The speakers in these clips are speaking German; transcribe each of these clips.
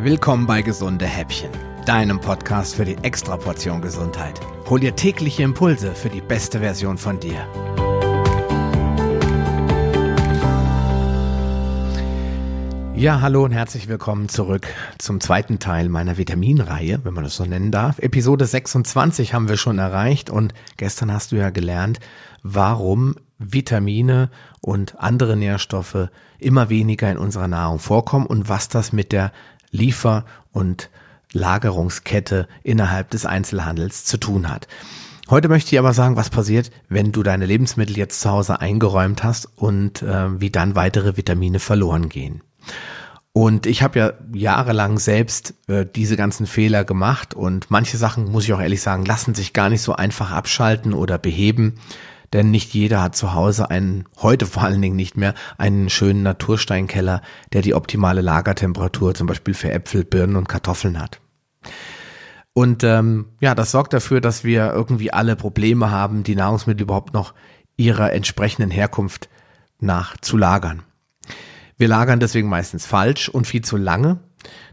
Willkommen bei Gesunde Häppchen, deinem Podcast für die Extraportion Gesundheit. Hol dir tägliche Impulse für die beste Version von dir. Ja, hallo und herzlich willkommen zurück zum zweiten Teil meiner Vitaminreihe, wenn man das so nennen darf. Episode 26 haben wir schon erreicht und gestern hast du ja gelernt, warum Vitamine und andere Nährstoffe immer weniger in unserer Nahrung vorkommen und was das mit der Liefer- und Lagerungskette innerhalb des Einzelhandels zu tun hat. Heute möchte ich aber sagen, was passiert, wenn du deine Lebensmittel jetzt zu Hause eingeräumt hast und äh, wie dann weitere Vitamine verloren gehen. Und ich habe ja jahrelang selbst äh, diese ganzen Fehler gemacht und manche Sachen, muss ich auch ehrlich sagen, lassen sich gar nicht so einfach abschalten oder beheben denn nicht jeder hat zu Hause einen, heute vor allen Dingen nicht mehr, einen schönen Natursteinkeller, der die optimale Lagertemperatur zum Beispiel für Äpfel, Birnen und Kartoffeln hat. Und ähm, ja, das sorgt dafür, dass wir irgendwie alle Probleme haben, die Nahrungsmittel überhaupt noch ihrer entsprechenden Herkunft nach zu lagern. Wir lagern deswegen meistens falsch und viel zu lange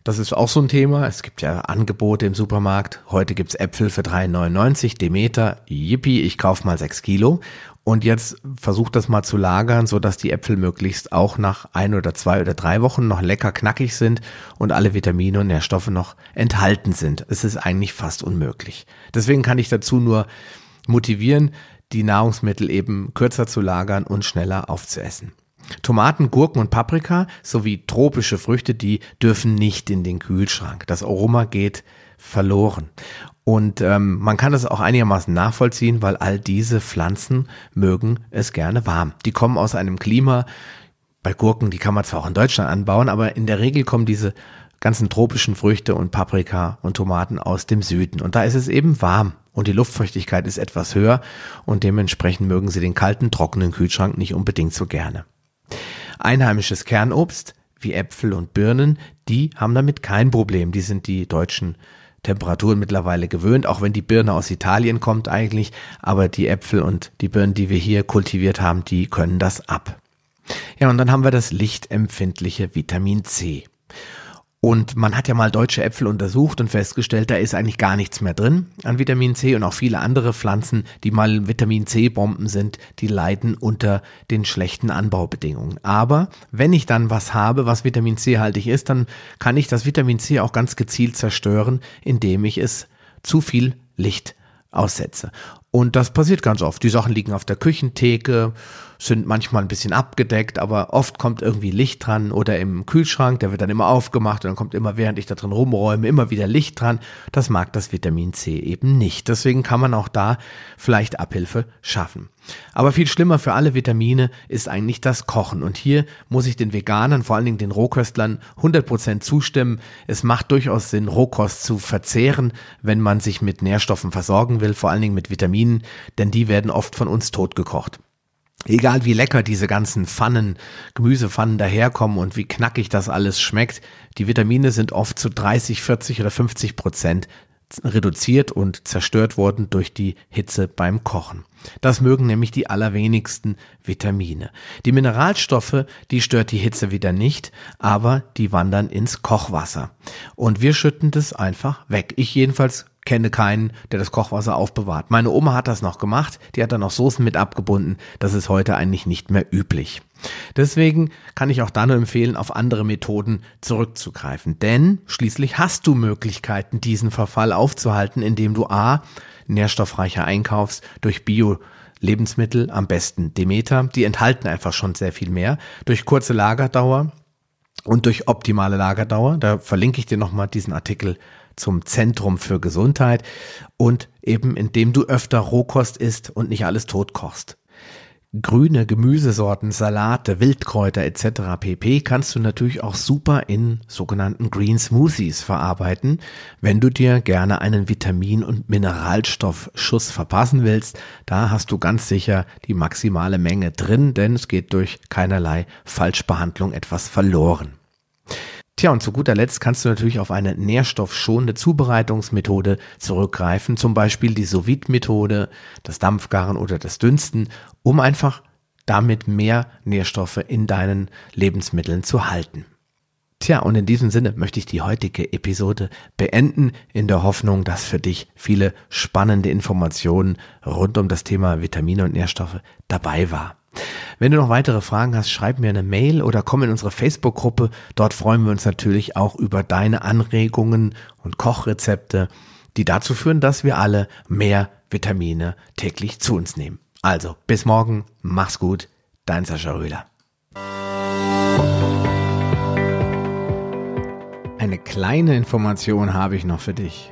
das ist auch so ein Thema. Es gibt ja Angebote im Supermarkt. Heute gibt's Äpfel für 3,99 Demeter. Yippie, ich kauf mal 6 Kilo. Und jetzt versucht das mal zu lagern, so dass die Äpfel möglichst auch nach ein oder zwei oder drei Wochen noch lecker knackig sind und alle Vitamine und Nährstoffe noch enthalten sind. Es ist eigentlich fast unmöglich. Deswegen kann ich dazu nur motivieren, die Nahrungsmittel eben kürzer zu lagern und schneller aufzuessen. Tomaten, Gurken und Paprika sowie tropische Früchte, die dürfen nicht in den Kühlschrank. Das Aroma geht verloren. Und ähm, man kann das auch einigermaßen nachvollziehen, weil all diese Pflanzen mögen es gerne warm. Die kommen aus einem Klima, bei Gurken, die kann man zwar auch in Deutschland anbauen, aber in der Regel kommen diese ganzen tropischen Früchte und Paprika und Tomaten aus dem Süden. Und da ist es eben warm und die Luftfeuchtigkeit ist etwas höher und dementsprechend mögen sie den kalten, trockenen Kühlschrank nicht unbedingt so gerne. Einheimisches Kernobst wie Äpfel und Birnen, die haben damit kein Problem. Die sind die deutschen Temperaturen mittlerweile gewöhnt, auch wenn die Birne aus Italien kommt eigentlich. Aber die Äpfel und die Birnen, die wir hier kultiviert haben, die können das ab. Ja, und dann haben wir das lichtempfindliche Vitamin C. Und man hat ja mal deutsche Äpfel untersucht und festgestellt, da ist eigentlich gar nichts mehr drin an Vitamin C und auch viele andere Pflanzen, die mal Vitamin C-Bomben sind, die leiden unter den schlechten Anbaubedingungen. Aber wenn ich dann was habe, was Vitamin C haltig ist, dann kann ich das Vitamin C auch ganz gezielt zerstören, indem ich es zu viel Licht aussetze. Und das passiert ganz oft. Die Sachen liegen auf der Küchentheke sind manchmal ein bisschen abgedeckt, aber oft kommt irgendwie Licht dran oder im Kühlschrank, der wird dann immer aufgemacht und dann kommt immer, während ich da drin rumräume, immer wieder Licht dran. Das mag das Vitamin C eben nicht. Deswegen kann man auch da vielleicht Abhilfe schaffen. Aber viel schlimmer für alle Vitamine ist eigentlich das Kochen. Und hier muss ich den Veganern, vor allen Dingen den Rohköstlern, 100% zustimmen. Es macht durchaus Sinn, Rohkost zu verzehren, wenn man sich mit Nährstoffen versorgen will, vor allen Dingen mit Vitaminen, denn die werden oft von uns totgekocht. Egal wie lecker diese ganzen Pfannen, Gemüsepfannen daherkommen und wie knackig das alles schmeckt, die Vitamine sind oft zu 30, 40 oder 50 Prozent reduziert und zerstört worden durch die Hitze beim Kochen. Das mögen nämlich die allerwenigsten Vitamine. Die Mineralstoffe, die stört die Hitze wieder nicht, aber die wandern ins Kochwasser. Und wir schütten das einfach weg. Ich jedenfalls kenne keinen, der das Kochwasser aufbewahrt. Meine Oma hat das noch gemacht, die hat da noch Soßen mit abgebunden. Das ist heute eigentlich nicht mehr üblich. Deswegen kann ich auch da nur empfehlen, auf andere Methoden zurückzugreifen. Denn schließlich hast du Möglichkeiten, diesen Verfall aufzuhalten, indem du A, nährstoffreicher einkaufst durch Bio Lebensmittel, am besten Demeter. Die enthalten einfach schon sehr viel mehr. Durch kurze Lagerdauer und durch optimale Lagerdauer. Da verlinke ich dir nochmal diesen Artikel zum Zentrum für Gesundheit und eben indem du öfter Rohkost isst und nicht alles tot kochst. Grüne Gemüsesorten, Salate, Wildkräuter etc. pp. kannst du natürlich auch super in sogenannten Green Smoothies verarbeiten, wenn du dir gerne einen Vitamin- und Mineralstoffschuss verpassen willst. Da hast du ganz sicher die maximale Menge drin, denn es geht durch keinerlei Falschbehandlung etwas verloren. Tja, und zu guter Letzt kannst du natürlich auf eine nährstoffschonende Zubereitungsmethode zurückgreifen, zum Beispiel die sous methode das Dampfgaren oder das Dünsten, um einfach damit mehr Nährstoffe in deinen Lebensmitteln zu halten. Tja, und in diesem Sinne möchte ich die heutige Episode beenden, in der Hoffnung, dass für dich viele spannende Informationen rund um das Thema Vitamine und Nährstoffe dabei war. Wenn du noch weitere Fragen hast, schreib mir eine Mail oder komm in unsere Facebook-Gruppe. Dort freuen wir uns natürlich auch über deine Anregungen und Kochrezepte, die dazu führen, dass wir alle mehr Vitamine täglich zu uns nehmen. Also, bis morgen, mach's gut, dein Sascha Röhler. Eine kleine Information habe ich noch für dich.